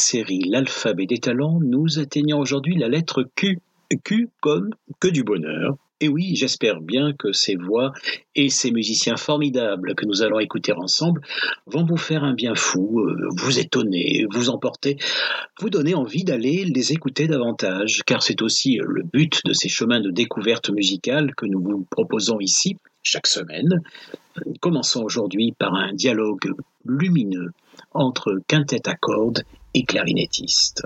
série L'alphabet des talents, nous atteignons aujourd'hui la lettre Q. Q comme que du bonheur. Et oui, j'espère bien que ces voix et ces musiciens formidables que nous allons écouter ensemble vont vous faire un bien fou, euh, vous étonner, vous emporter, vous donner envie d'aller les écouter davantage, car c'est aussi le but de ces chemins de découverte musicale que nous vous proposons ici chaque semaine. Commençons aujourd'hui par un dialogue lumineux entre quintette à cordes et clarinettiste.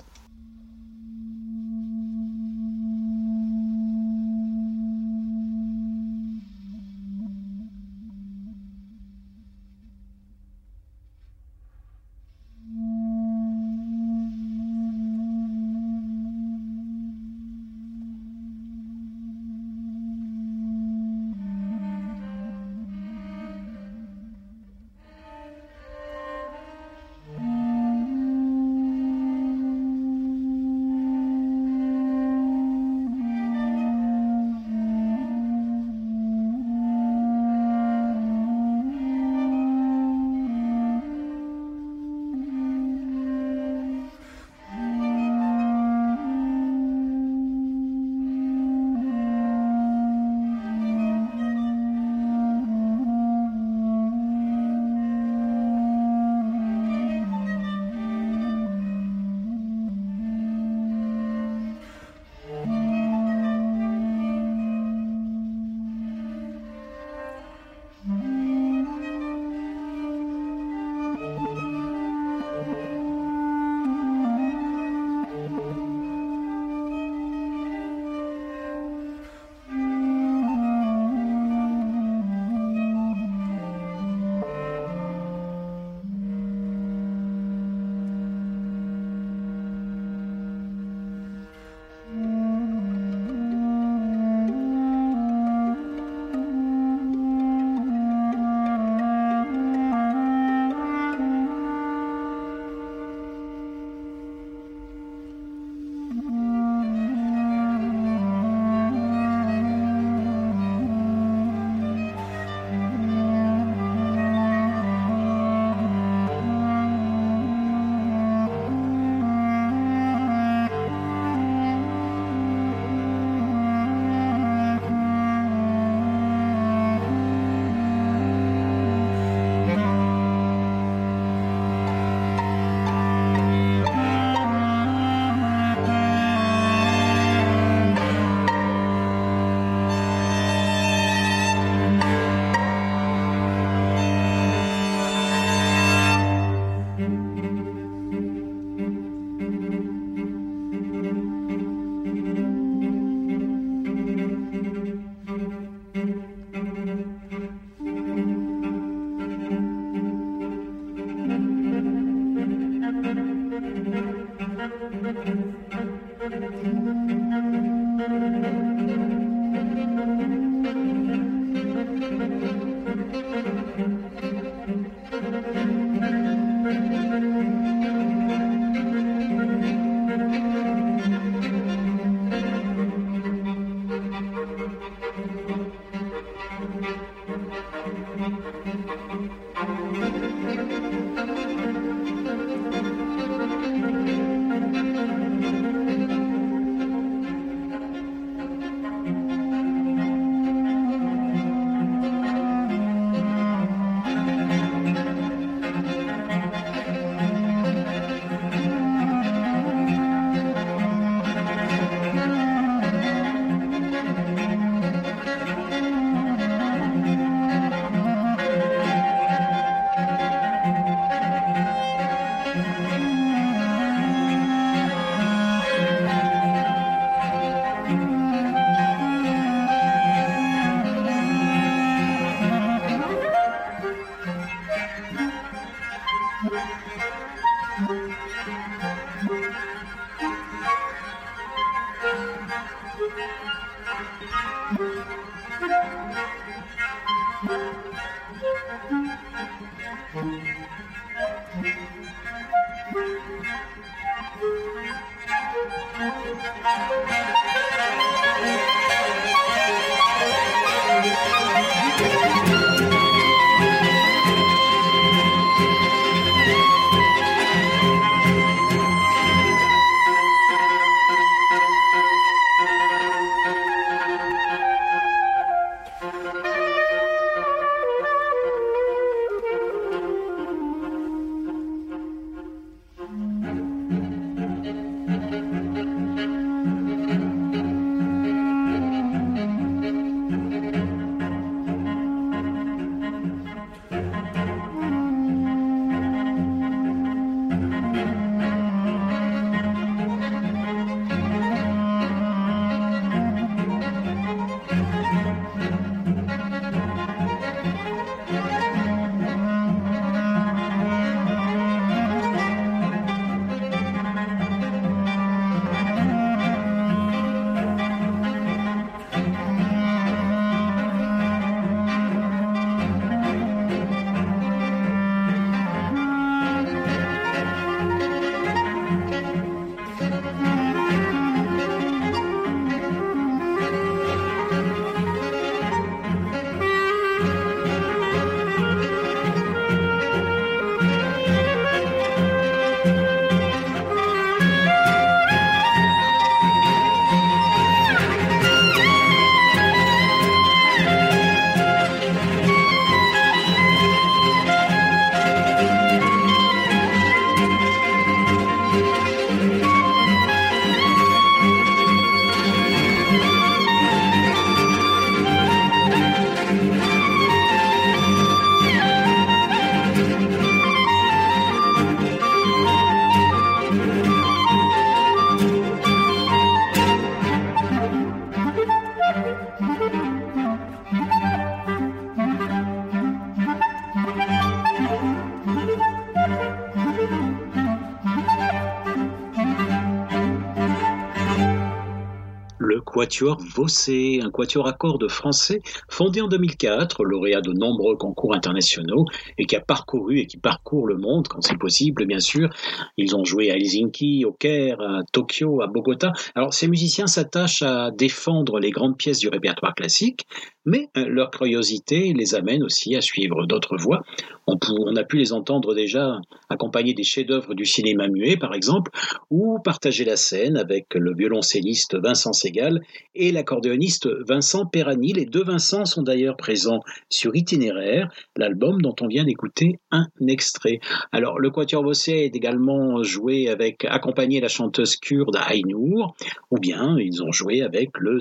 Quatuor Vossé, un quatuor à cordes français fondé en 2004, lauréat de nombreux concours internationaux et qui a parcouru et qui parcourt le monde quand c'est possible, bien sûr. Ils ont joué à Helsinki, au Caire, à Tokyo, à Bogota. Alors ces musiciens s'attachent à défendre les grandes pièces du répertoire classique, mais euh, leur curiosité les amène aussi à suivre d'autres voies. On, a pu les entendre déjà accompagner des chefs-d'œuvre du cinéma muet, par exemple, ou partager la scène avec le violoncelliste Vincent Segal et l'accordéoniste Vincent Perani. Les deux Vincent sont d'ailleurs présents sur Itinéraire, l'album dont on vient d'écouter un extrait. Alors, le Quatuor Bossé est également joué avec, accompagné la chanteuse kurde Aynur, ou bien ils ont joué avec le,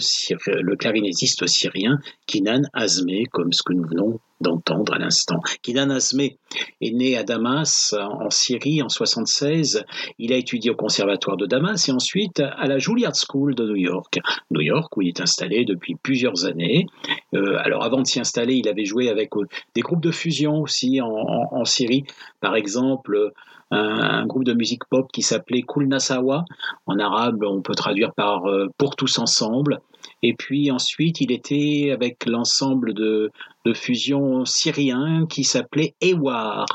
le clarinettiste syrien Kinan Azmeh, comme ce que nous venons d'entendre à l'instant. Kinan Azmeh est né à Damas, en Syrie, en 76. Il a étudié au conservatoire de Damas et ensuite à la Juilliard School de New York. New York, où il est installé depuis plusieurs années. Euh, alors avant de s'y installer, il avait joué avec euh, des groupes de fusion aussi en, Syrie. Par exemple, un, groupe de musique pop qui s'appelait Kul Nasawa. En arabe, on peut traduire par euh, Pour tous ensemble. Et puis ensuite, il était avec l'ensemble de, fusion syrien qui s'appelait Ewar.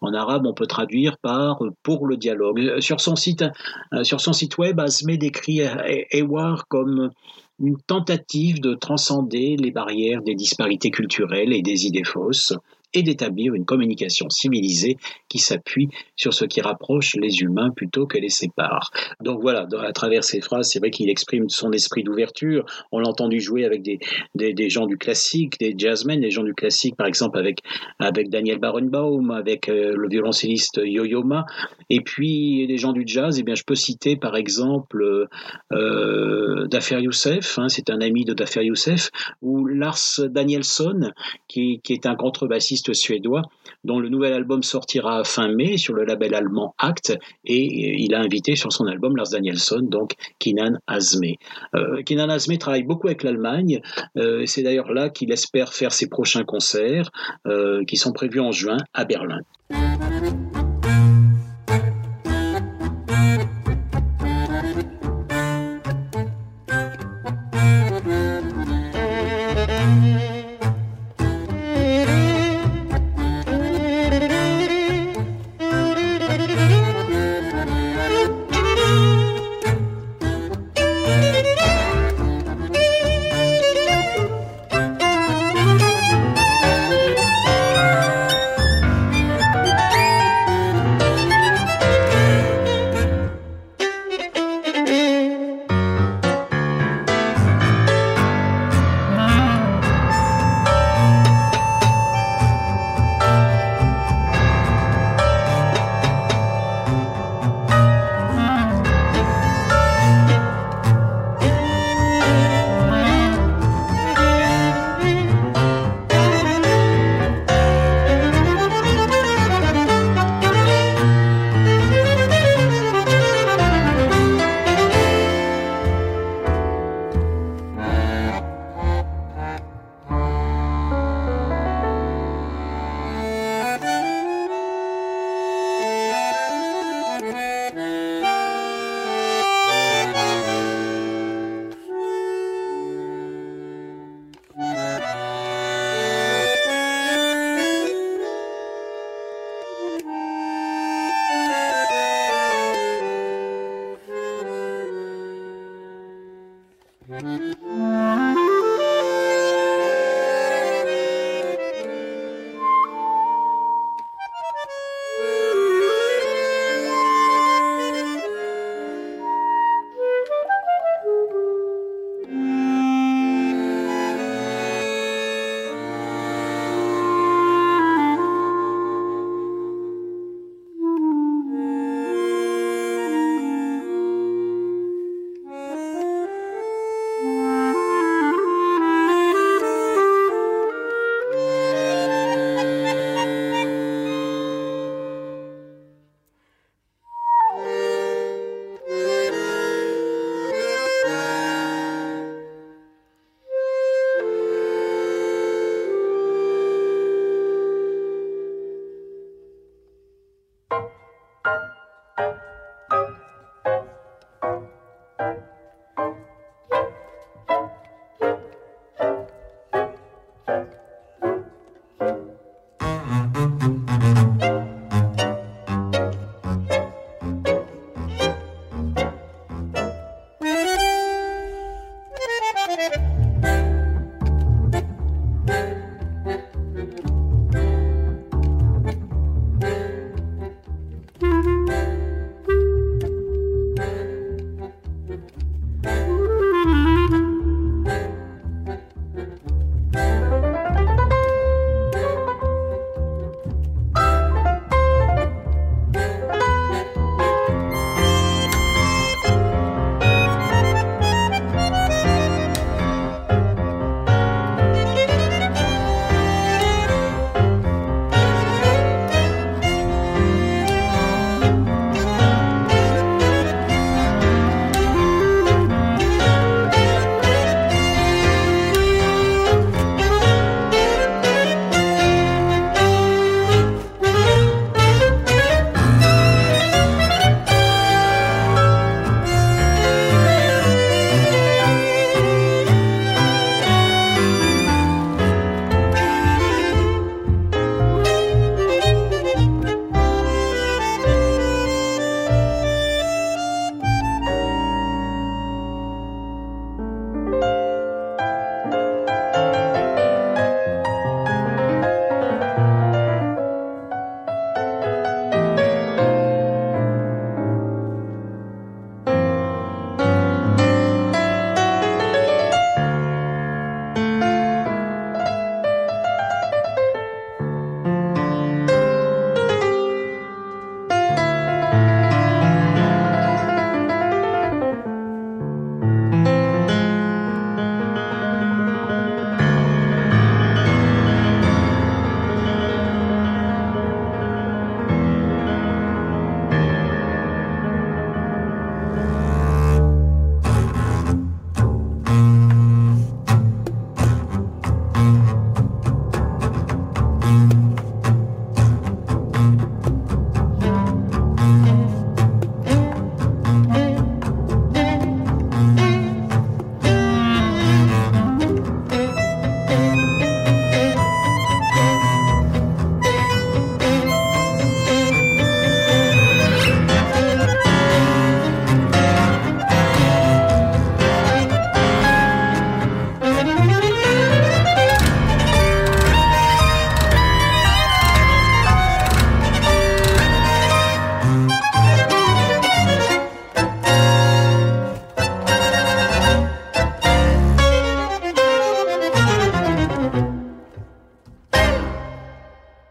En arabe, on peut traduire par pour le dialogue. Sur son site, euh, sur son site web, Azme décrit Ewar comme une tentative de transcender les barrières des disparités culturelles et des idées fausses et d'établir une communication civilisée qui s'appuie sur ce qui rapproche les humains plutôt que les sépare. Donc voilà, à travers ces phrases, c'est vrai qu'il exprime son esprit d'ouverture. On l'a entendu jouer avec des, des, gens du classique, des jazzmen, des gens du classique, par exemple avec, avec Daniel Barenbaum, avec euh, le violoncelliste Yo-Yo Ma, et puis des gens du jazz, eh bien je peux citer par exemple euh, Dafer Youssef, hein, c'est un ami de Dafer Youssef, ou Lars Danielsson, qui, qui est un contrebassiste suédois dont le nouvel album sortira fin mai sur le label allemand Act et il a invité sur son album Lars Danielson, donc Kinan Azme. Euh, Kinan travaille beaucoup avec l'Allemagne, euh, c'est d'ailleurs là qu'il espère faire ses prochains concerts euh, qui sont prévus en juin à Berlin.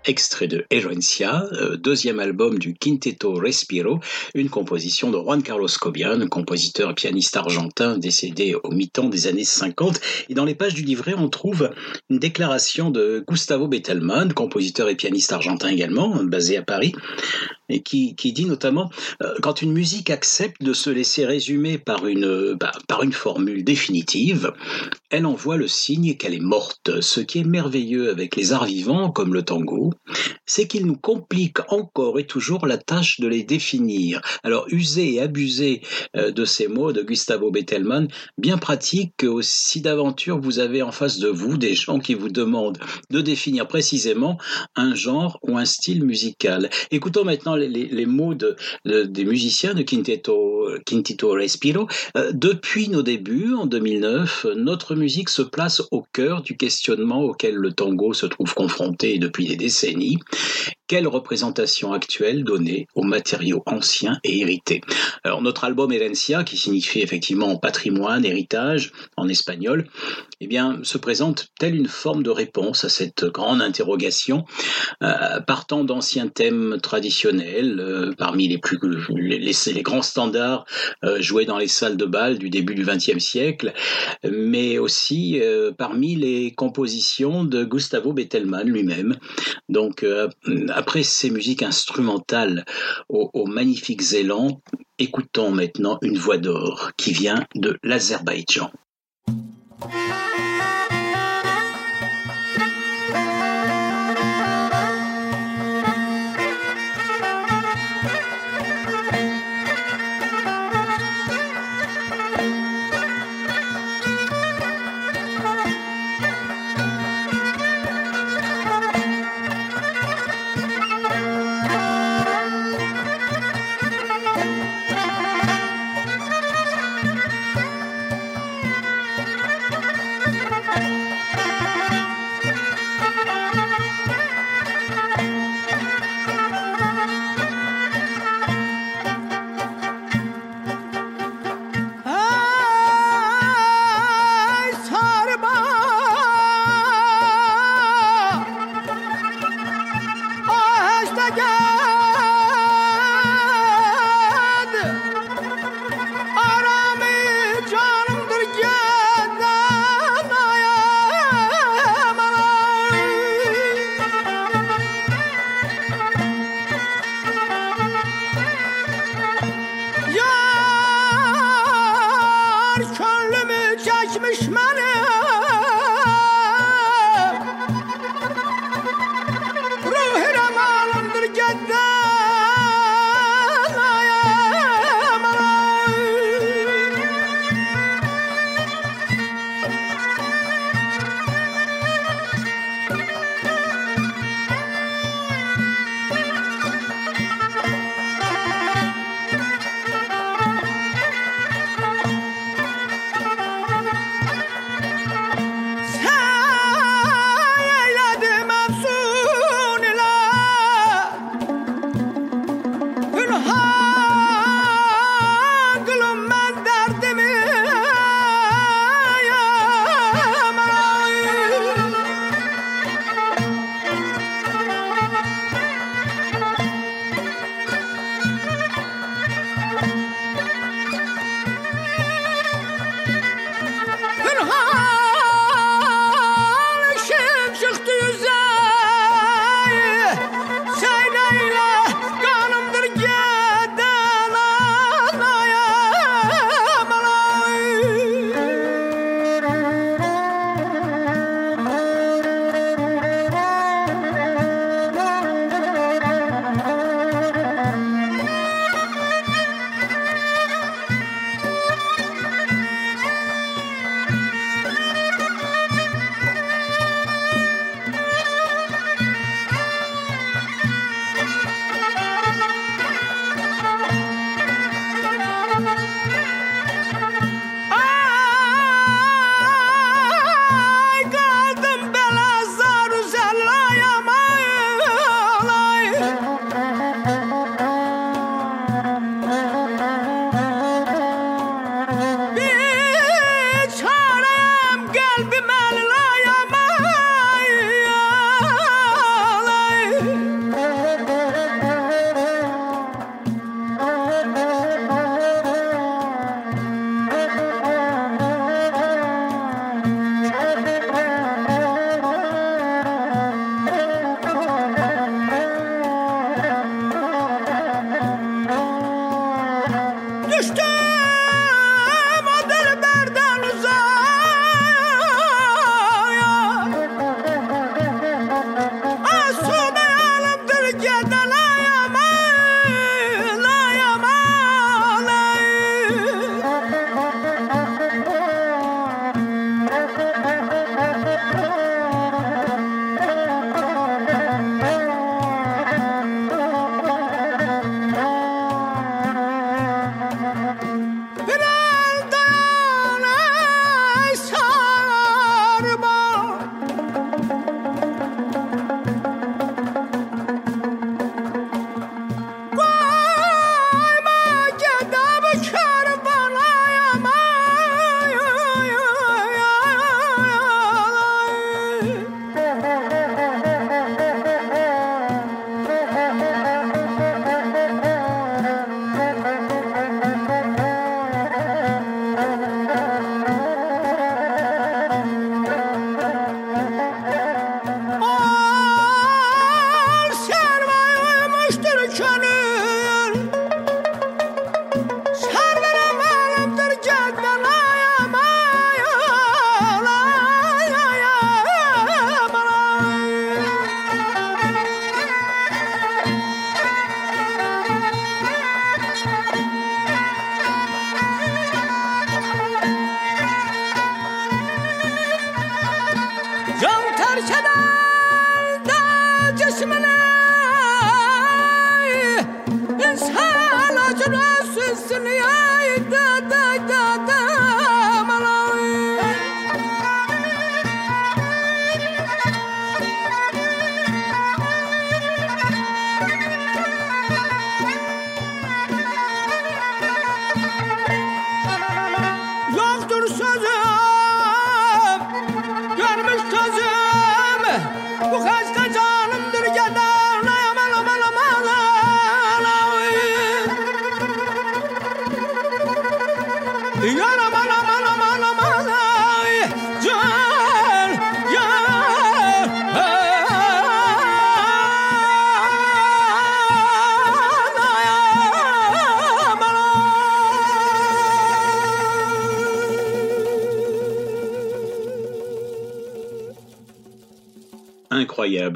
Extrait de Herencia, euh, deuxième album du Quinteto Respiro, une composition de Juan Carlos Cobian, compositeur et pianiste argentin décédé au mi-temps des années 50. Et dans les pages du livret, on trouve une déclaration de Gustavo Bettelmann, compositeur et pianiste argentin également, basé à Paris, et qui, qui dit notamment euh, quand une musique accepte de se laisser résumer par une, bah, par une formule définitive, elle envoie le signe qu'elle est morte. Ce qui est merveilleux avec les arts vivants, comme le tango, c'est qu'ils nous compliquent encore et toujours la tâche de les définir. Alors, user et abuser euh, de ces mots de Gustavo Bettelmann, bien pratique que si d'aventure vous avez en face de vous des gens qui vous demandent de définir précisément un genre ou un style musical. Écoutons maintenant les, mots des musiciens de Quinteto, Quintito Respiro. Euh, depuis nos débuts, en 2009, notre musique se place au cœur du questionnement auquel le tango se trouve confronté depuis des décennies. Quelle représentation actuelle donner aux matériaux anciens et hérités? Alors notre album Herencia, qui signifie effectivement patrimoine, héritage en espagnol, eh bien, se présente telle une forme de réponse à cette grande interrogation, euh, partant d'anciens thèmes traditionnels, euh, parmi les plus les, les, grands standards euh, joués dans les salles de bal du début du XXe siècle, mais aussi parmi les compositions de Gustavo Bettelmann lui-même. Donc après ces musiques instrumentales aux, magnifiques élans, écoutons maintenant une voix d'or qui vient de l'Azerbaïdjan.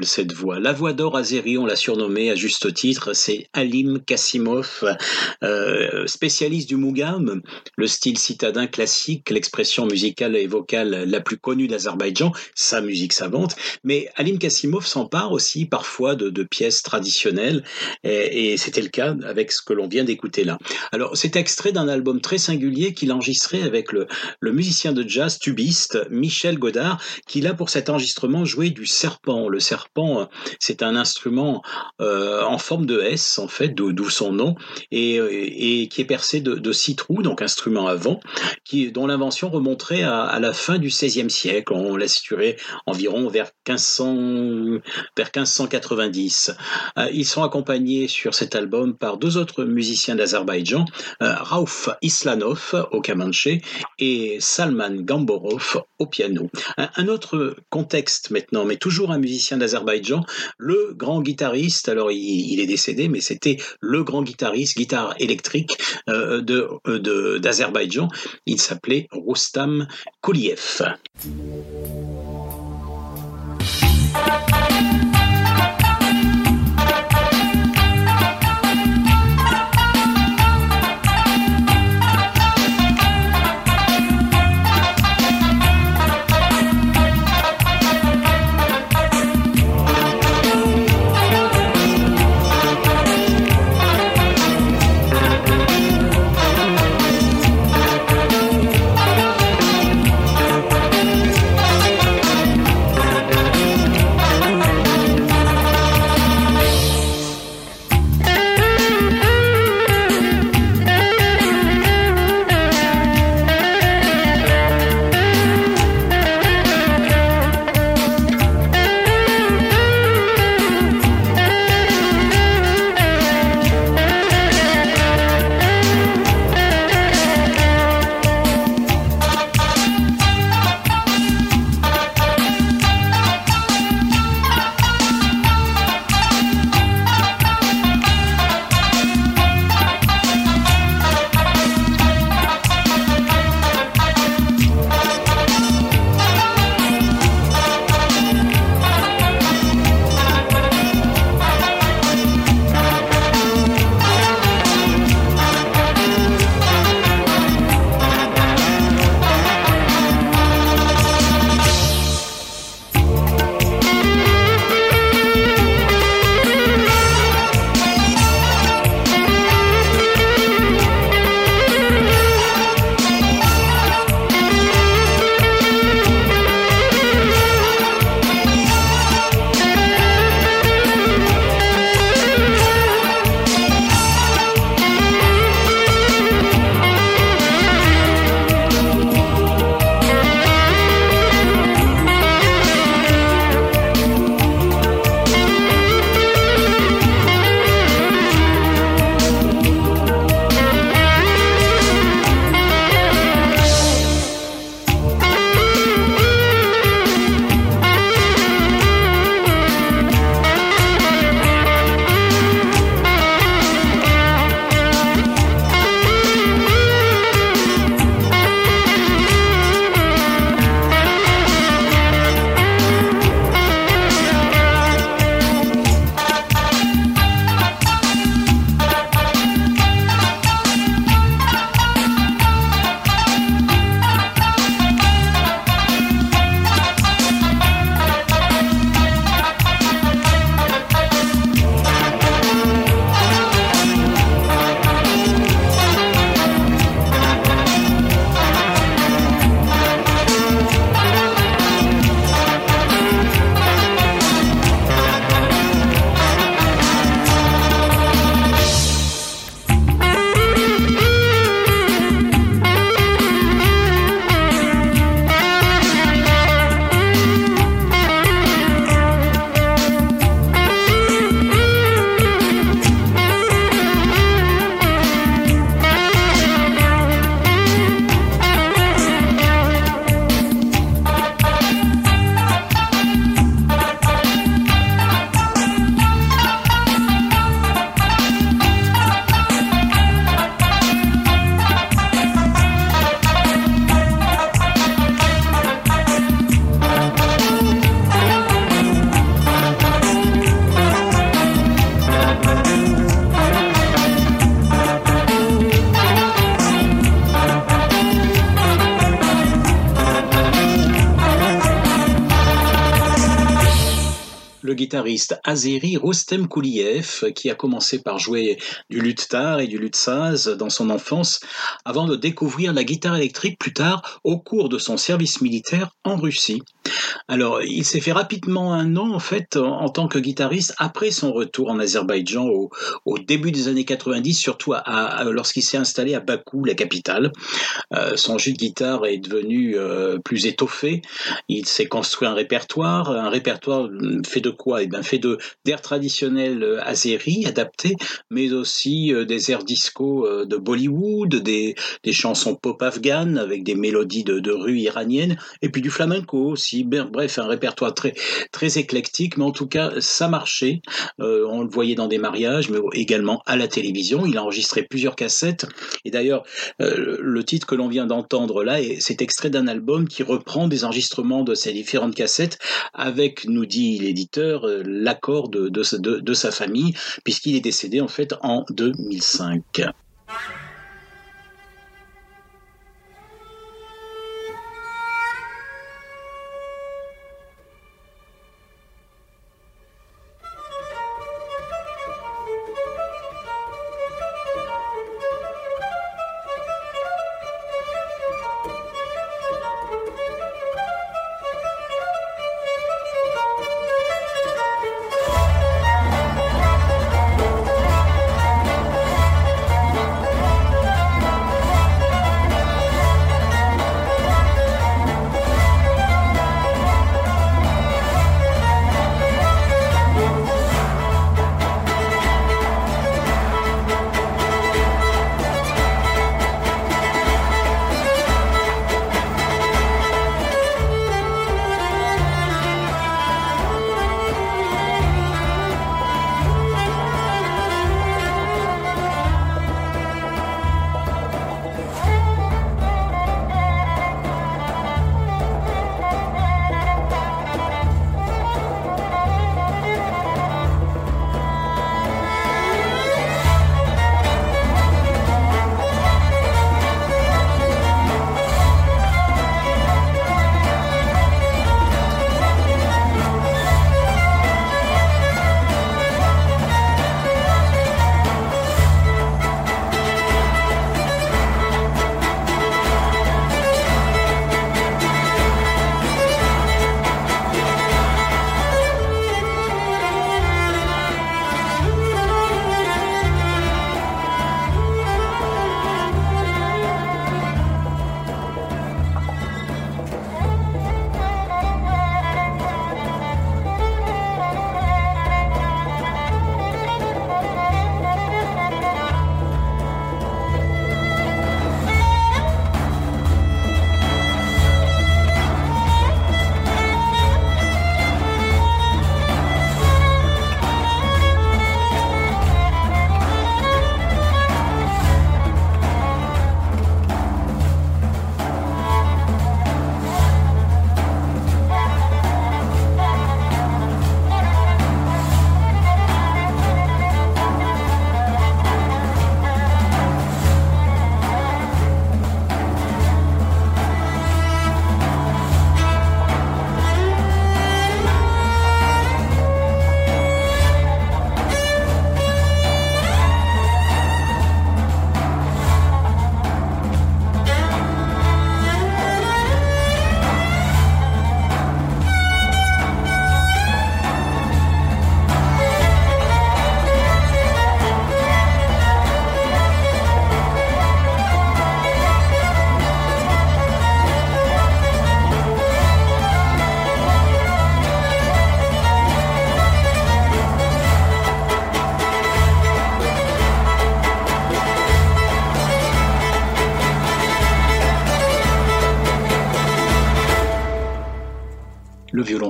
Cette voix. La voix d'or Azeri, on l'a surnommée à juste titre, c'est Alim Kassimov, euh, spécialiste du Mugam, le style citadin classique, l'expression musicale et vocale la plus connue d'Azerbaïdjan, sa musique savante. Mais Alim Kassimov s'empare aussi parfois de, pièces traditionnelles, et, c'était le cas avec ce que l'on vient d'écouter là. Alors, c'est extrait d'un album très singulier qu'il enregistrait avec le, musicien de jazz tubiste Michel Godard, qui là pour cet enregistrement jouait du serpent le serpent, c'est un instrument euh, en forme de S, en fait, d'où son nom, et, qui est percé de, six trous, donc instrument à vent, qui, dont l'invention remonterait à, la fin du XVIe siècle. On l'a situé environ vers 1500, vers 1590. Euh, ils sont accompagnés sur cet album par deux autres musiciens d'Azerbaïdjan, euh, Rauf Islanov au kamanché et Salman Gamborov au piano. Un, autre contexte maintenant, mais toujours un musicien d'Azerbaïdjan, le grand guitariste, alors il, est décédé, mais c'était le grand guitariste, guitare électrique de, d'Azerbaïdjan. Il s'appelait Rostam Kouliev. Guitariste azéri Rostem Kouliev, qui a commencé par jouer du luthtar et du lutsaz dans son enfance, avant de découvrir la guitare électrique plus tard au cours de son service militaire en Russie. Alors, il s'est fait rapidement un nom en fait en, tant que guitariste après son retour en Azerbaïdjan au, début des années 90, surtout lorsqu'il s'est installé à Bakou, la capitale. Euh, son jeu de guitare est devenu euh, plus étoffé. Il s'est construit un répertoire, un répertoire fait de quoi? Eh bien, fait de d'air traditionnels euh, azéris adaptés, mais aussi des airs disco de Bollywood, des, des chansons pop afghanes avec des mélodies de, de rue iranienne, et puis du flamenco aussi. Bref, un répertoire très très éclectique, mais en tout cas, ça marchait. on le voyait dans des mariages, mais également à la télévision. Il a enregistré plusieurs cassettes, et d'ailleurs, le titre que l'on vient d'entendre là, c'est extrait d'un album qui reprend des enregistrements de ces différentes cassettes avec, nous dit l'éditeur, euh, l'accord de, de sa famille, puisqu'il est décédé en fait en 2005.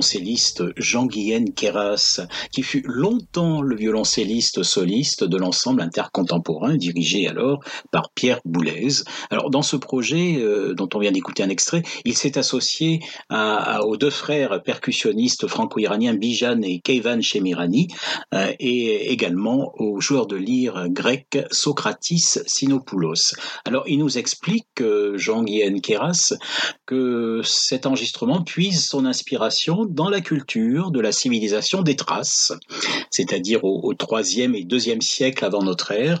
Violoncelliste Jean-Guyen Keras, qui fut longtemps le violoncelliste soliste de l'ensemble intercontemporain dirigé alors par Pierre Boulez. Alors dans ce projet euh, dont on vient d'écouter un extrait, il s'est associé aux deux frères percussionnistes franco-iraniens Bijan et Keivan Shemirani euh, et également au joueur de lyre grec Socratis Sinopoulos. Alors il nous explique, Jean-Guyen Keras, que cet enregistrement puise son inspiration dans la culture de la civilisation des Thraces, c'est-à-dire au, 3e et 2e siècle avant notre ère.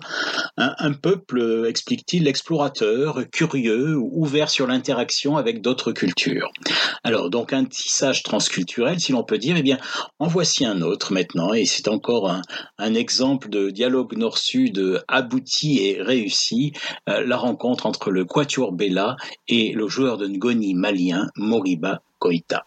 Un, peuple, explique-t-il, explorateur, curieux, ouvert sur l'interaction avec d'autres cultures. Alors, donc un tissage transculturel, si l'on peut dire, eh bien, en voici un autre maintenant, et c'est encore un, exemple de dialogue nord-sud abouti et réussi, euh, la rencontre entre le Quatuor Bella et le joueur de Ngoni malien Moriba Koita.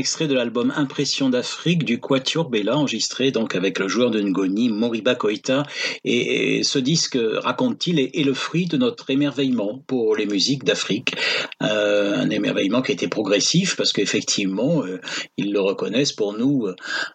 Extrait de l'album Impression d'Afrique du Quatuor Bella, enregistré donc avec le joueur de Ngoni, Moriba Koita. Et, ce disque, raconte-t-il, est, le fruit de notre émerveillement pour les musiques d'Afrique. Euh, un émerveillement qui été progressif parce qu'effectivement, euh, ils le reconnaissent pour nous,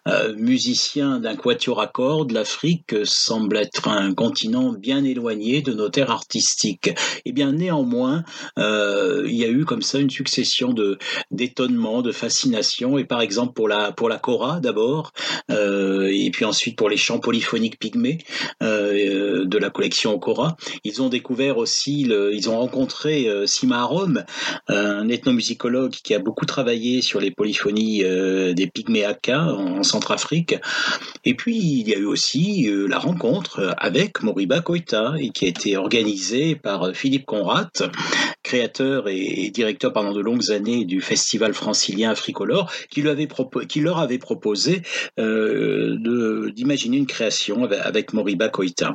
euh, musiciens d'un quatuor à cordes, l'Afrique semble être un continent bien éloigné de nos terres artistiques. Et eh bien néanmoins, il y a eu comme ça une succession de d'étonnements, de fascination. Et par exemple pour la pour la kora d'abord, et puis ensuite pour les chants polyphoniques pygmées de la collection Okora, ils ont découvert aussi, ils ont rencontré Sima Arom, un ethnomusicologue qui a beaucoup travaillé sur les polyphonies euh, des Pygméaka en, Centrafrique. Et puis il y a eu aussi euh, la rencontre avec Moriba Koita et qui a été organisée par Philippe Conrat, créateur et, directeur pendant de longues années du festival francilien Africolor, qui, lui avait qui leur avait proposé euh, d'imaginer une création avec, avec Moriba Koita.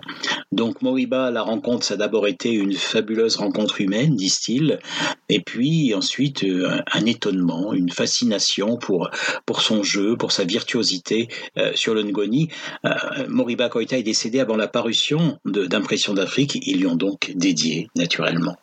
Donc Moriba, la rencontre, ça a d'abord été une fabuleuse rencontre humaine, disent-ils, et puis ensuite euh, un, étonnement, une fascination pour, pour son jeu, pour sa virtuosité euh, sur le Ngoni. Euh, Moriba Koita est décédé avant la parution d'Impression d'Afrique, ils lui ont donc dédié naturellement.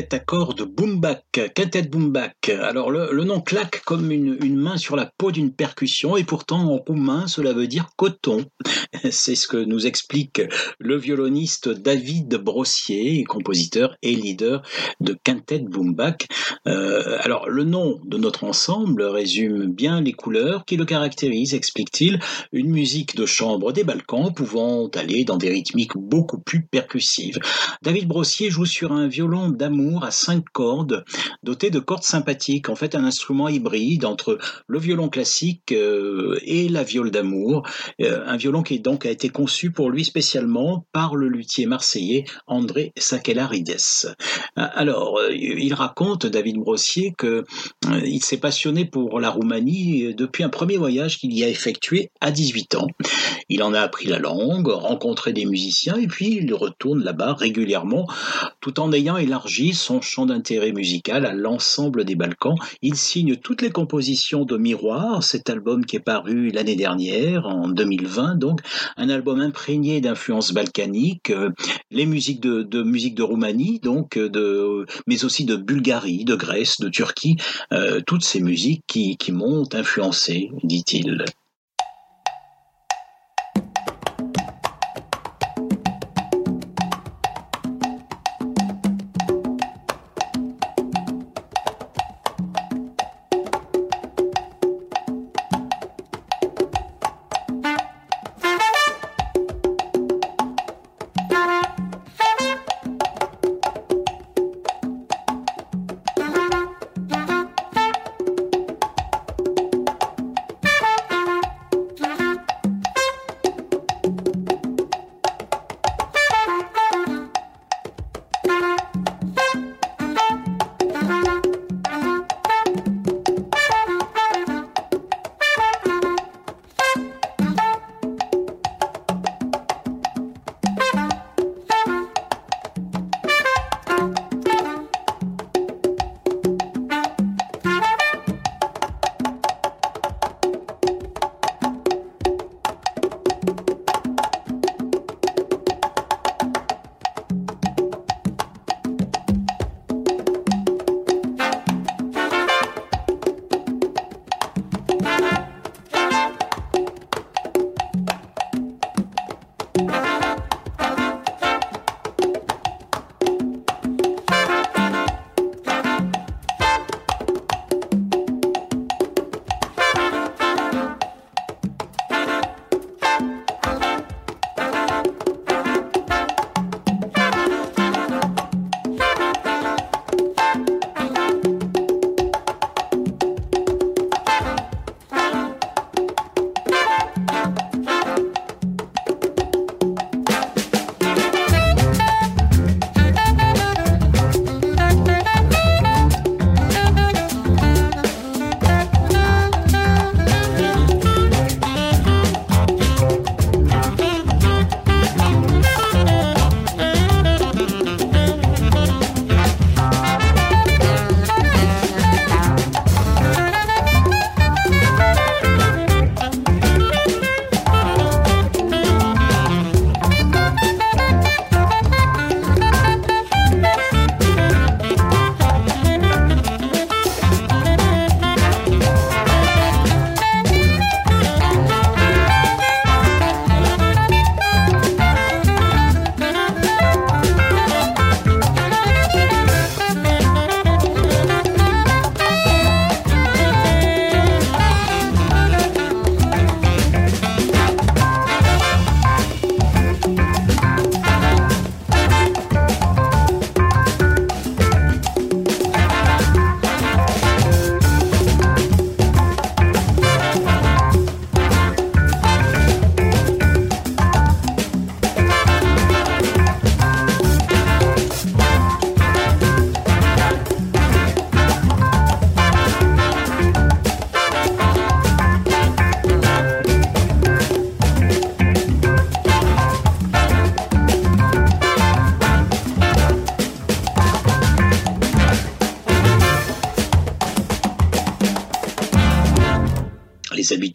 Quintet à cordes Boomback, quintet Boomback. Alors le, nom claque comme une, une, main sur la peau d'une percussion et pourtant en roumain cela veut dire coton. C'est ce que nous explique le violoniste David Brossier, compositeur et leader de quintet Boomback. Euh, alors le nom de notre ensemble résume bien les couleurs qui le caractérisent, explique-t-il, une musique de chambre des Balkans pouvant aller dans des rythmiques beaucoup plus percussives. David Brossier joue sur un violon d'amour à cinq cordes, doté de cordes sympathiques, en fait un instrument hybride entre le violon classique euh, et la viole d'amour, euh, un violon qui donc a été conçu pour lui spécialement par le luthier marseillais André Sakelarides. Alors, euh, il raconte, David Brossier, que il s'est passionné pour la Roumanie depuis un premier voyage qu'il y a effectué à 18 ans. Il en a appris la langue, rencontré des musiciens et puis il retourne là-bas régulièrement tout en ayant élargi son champ d'intérêt musical à l'ensemble des Balkans. Il signe toutes les compositions de Miroir, cet album qui est paru l'année dernière, en 2020, donc un album imprégné d'influences balkaniques, euh, les musiques de, musique de Roumanie, donc de, mais aussi de Bulgarie, de Grèce, de Turquie, euh, toutes ces musiques qui m'ont influencé, dit-il.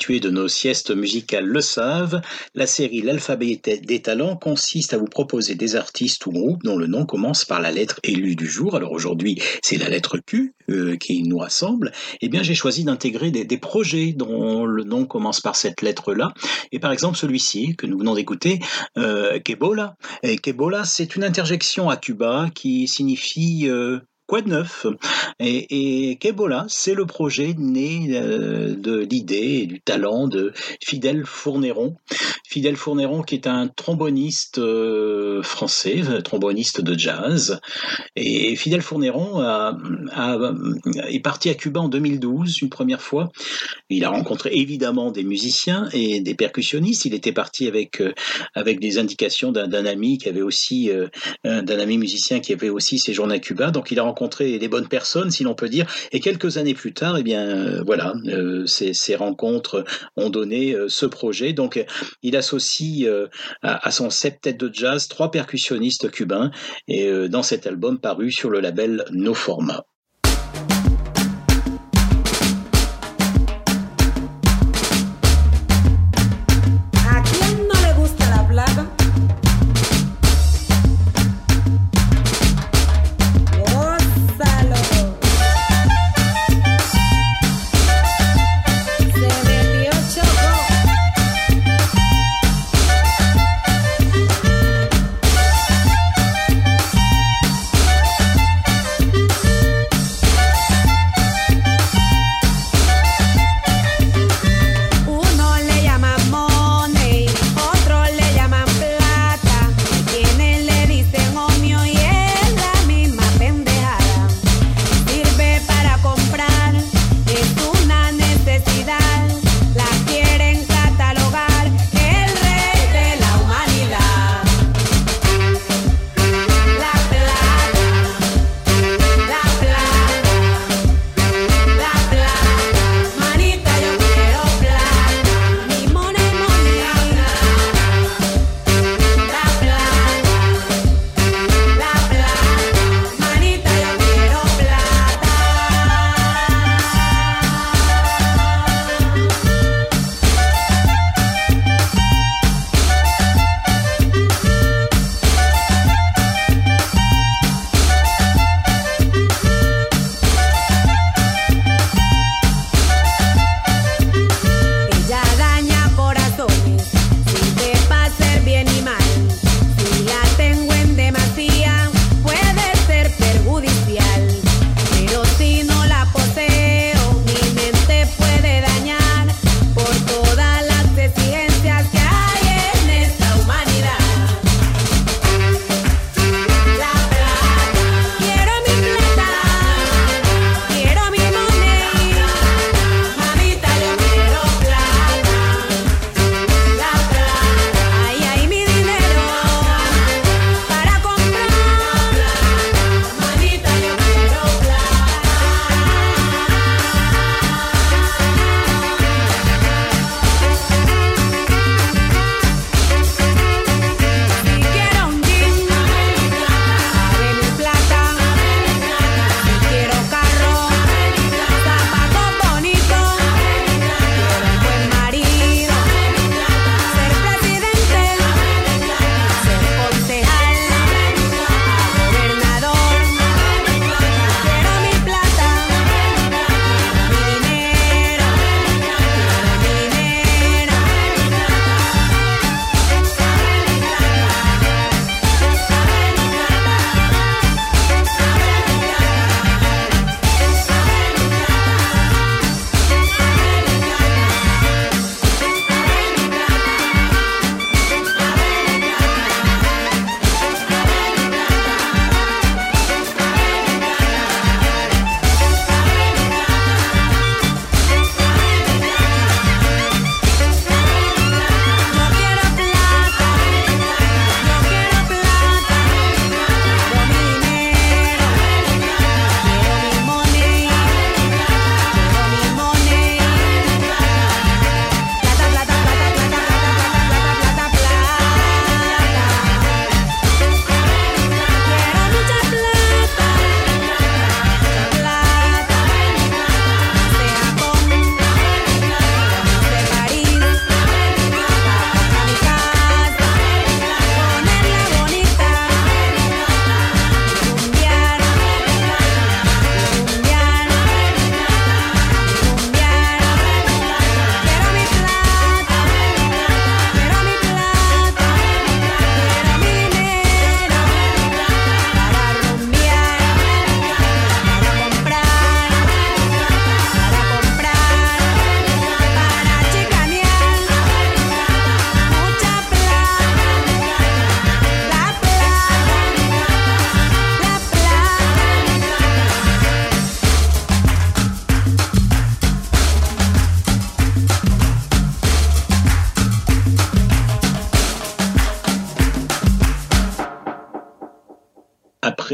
Habitués de nos siestes musicales le savent, la série L'alphabet des talents consiste à vous proposer des artistes ou groupes dont le nom commence par la lettre élue du jour. Alors aujourd'hui, c'est la lettre Q euh, qui nous rassemble. Eh bien, j'ai choisi d'intégrer des, projets dont le nom commence par cette lettre-là. Et par exemple, celui-ci que nous venons d'écouter, euh, Kebola. Et Kebola, c'est une interjection à Cuba qui signifie euh, Quoi de neuf? Et, et Kebola, c'est le projet né euh, de l'idée et du talent de Fidel Fourneron. Fidel Fourneron qui est un tromboniste euh, français, tromboniste de jazz. Et Fidel Fourneron a, est parti à Cuba en 2012, une première fois. Il a rencontré évidemment des musiciens et des percussionnistes. Il était parti avec, euh, avec des indications d'un ami qui avait aussi, d'un ami musicien qui avait aussi séjourné à Cuba. Donc il a rencontré les bonnes personnes, si l'on peut dire. Et quelques années plus tard, eh bien, euh, voilà, euh, ces, ces, rencontres ont donné euh, ce projet. Donc, il associe à, à, son septet de jazz trois percussionnistes cubains et dans cet album paru sur le label No Format.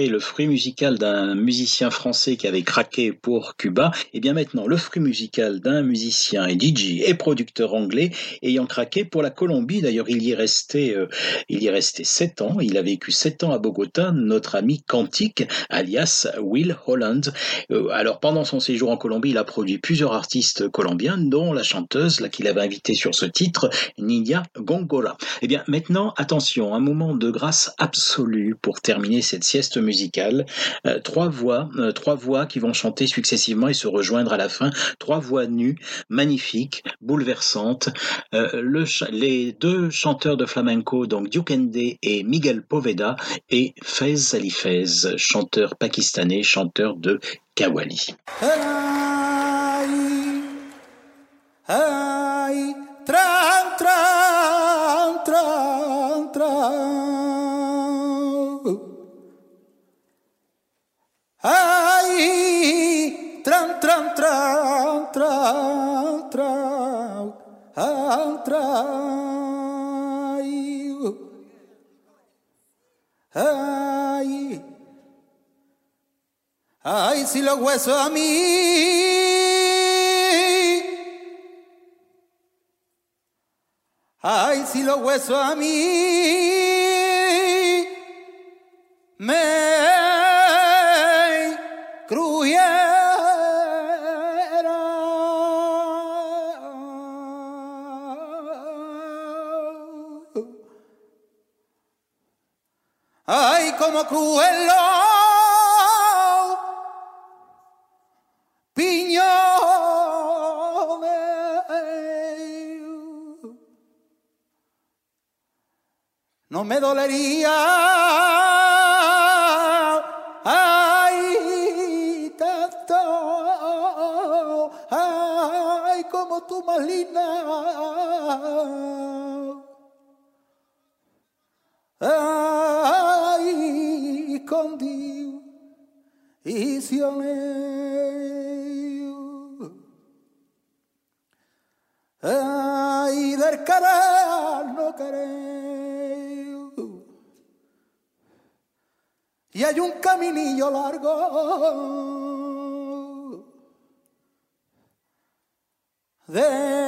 Le fruit musical d'un musicien français qui avait craqué pour Cuba, et eh bien maintenant le fruit musical d'un musicien et DJ et producteur anglais ayant craqué pour la Colombie. D'ailleurs, il y est resté, euh, il y est resté sept ans. Il a vécu sept ans à Bogota, notre ami Quantique, alias Will Holland. Euh, alors, pendant son séjour en Colombie, il a produit plusieurs artistes colombiens, dont la chanteuse, là, qu'il avait invitée sur ce titre, Niña Gongora. Eh bien, maintenant, attention, un moment de grâce absolue pour terminer cette sieste musicale. Euh, trois voix, trois voix qui vont chanter successivement et se rejoindre à la fin. Trois voix nues, magnifiques, bouleversantes. le, les deux chanteurs de flamenco, donc Duke et Miguel Poveda, et Fez Ali Fez, chanteur pakistanais, chanteur de Kawali. Ay, ay, si los huesos a mí. Ay, si los huesos a mí. Me como cruelo. Piñones. No me dolería. Ay tanto. Ay como tú más con Dio Ay, del querer no querer. Y hay un caminillo largo del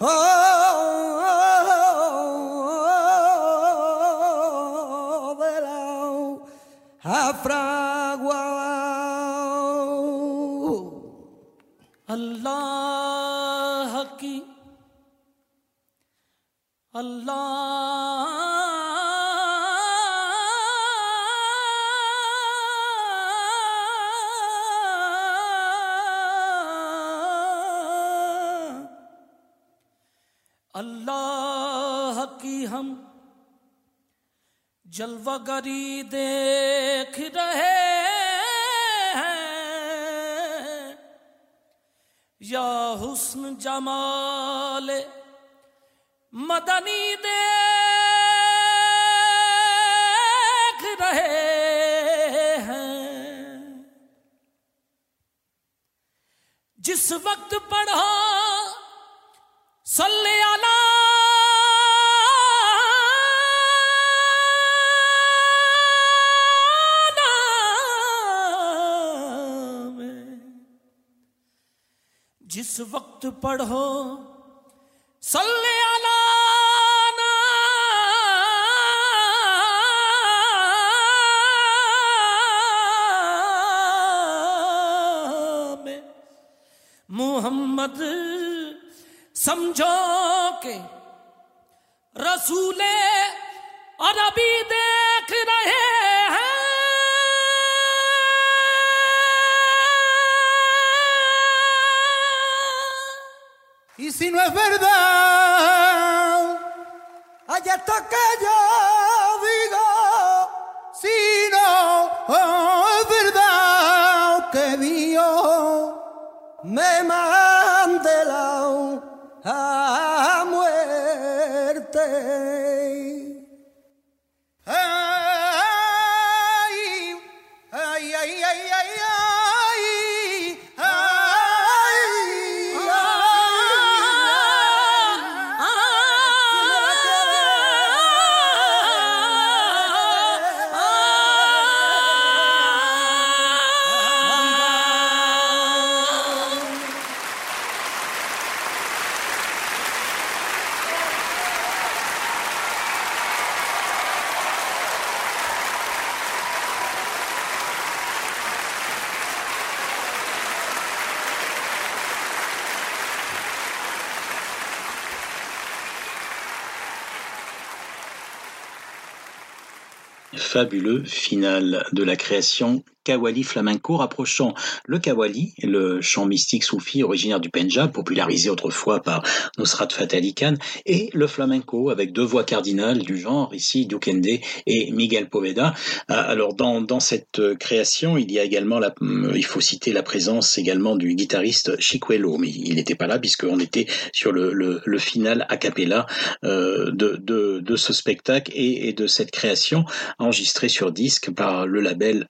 Oh, जलवागरी देख पढ़ो। birthday. Fabuleux final de la création Kawali flamenco rapprochant le Kawali, le chant mystique soufi originaire du Pendjab, popularisé autrefois par Nusrat Fateh Khan, et le flamenco avec deux voix cardinales du genre, ici Dukende et Miguel Poveda. Alors dans, dans cette création, il y a également, la, il faut citer la présence également du guitariste Chicuelo, mais il n'était pas là puisqu'on était sur le, le, le final a cappella euh, de, de, de, ce spectacle et, et de cette création enregistrée sur disque par le label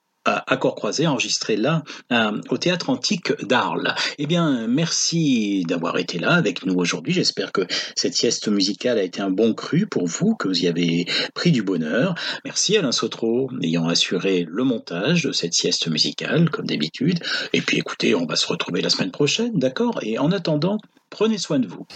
Accord croisé enregistré là euh, au théâtre antique d'Arles. Eh bien, merci d'avoir été là avec nous aujourd'hui. J'espère que cette sieste musicale a été un bon cru pour vous, que vous y avez pris du bonheur. Merci Alain Sotro ayant assuré le montage de cette sieste musicale comme d'habitude. Et puis écoutez, on va se retrouver la semaine prochaine, d'accord? Et en attendant, prenez soin de vous.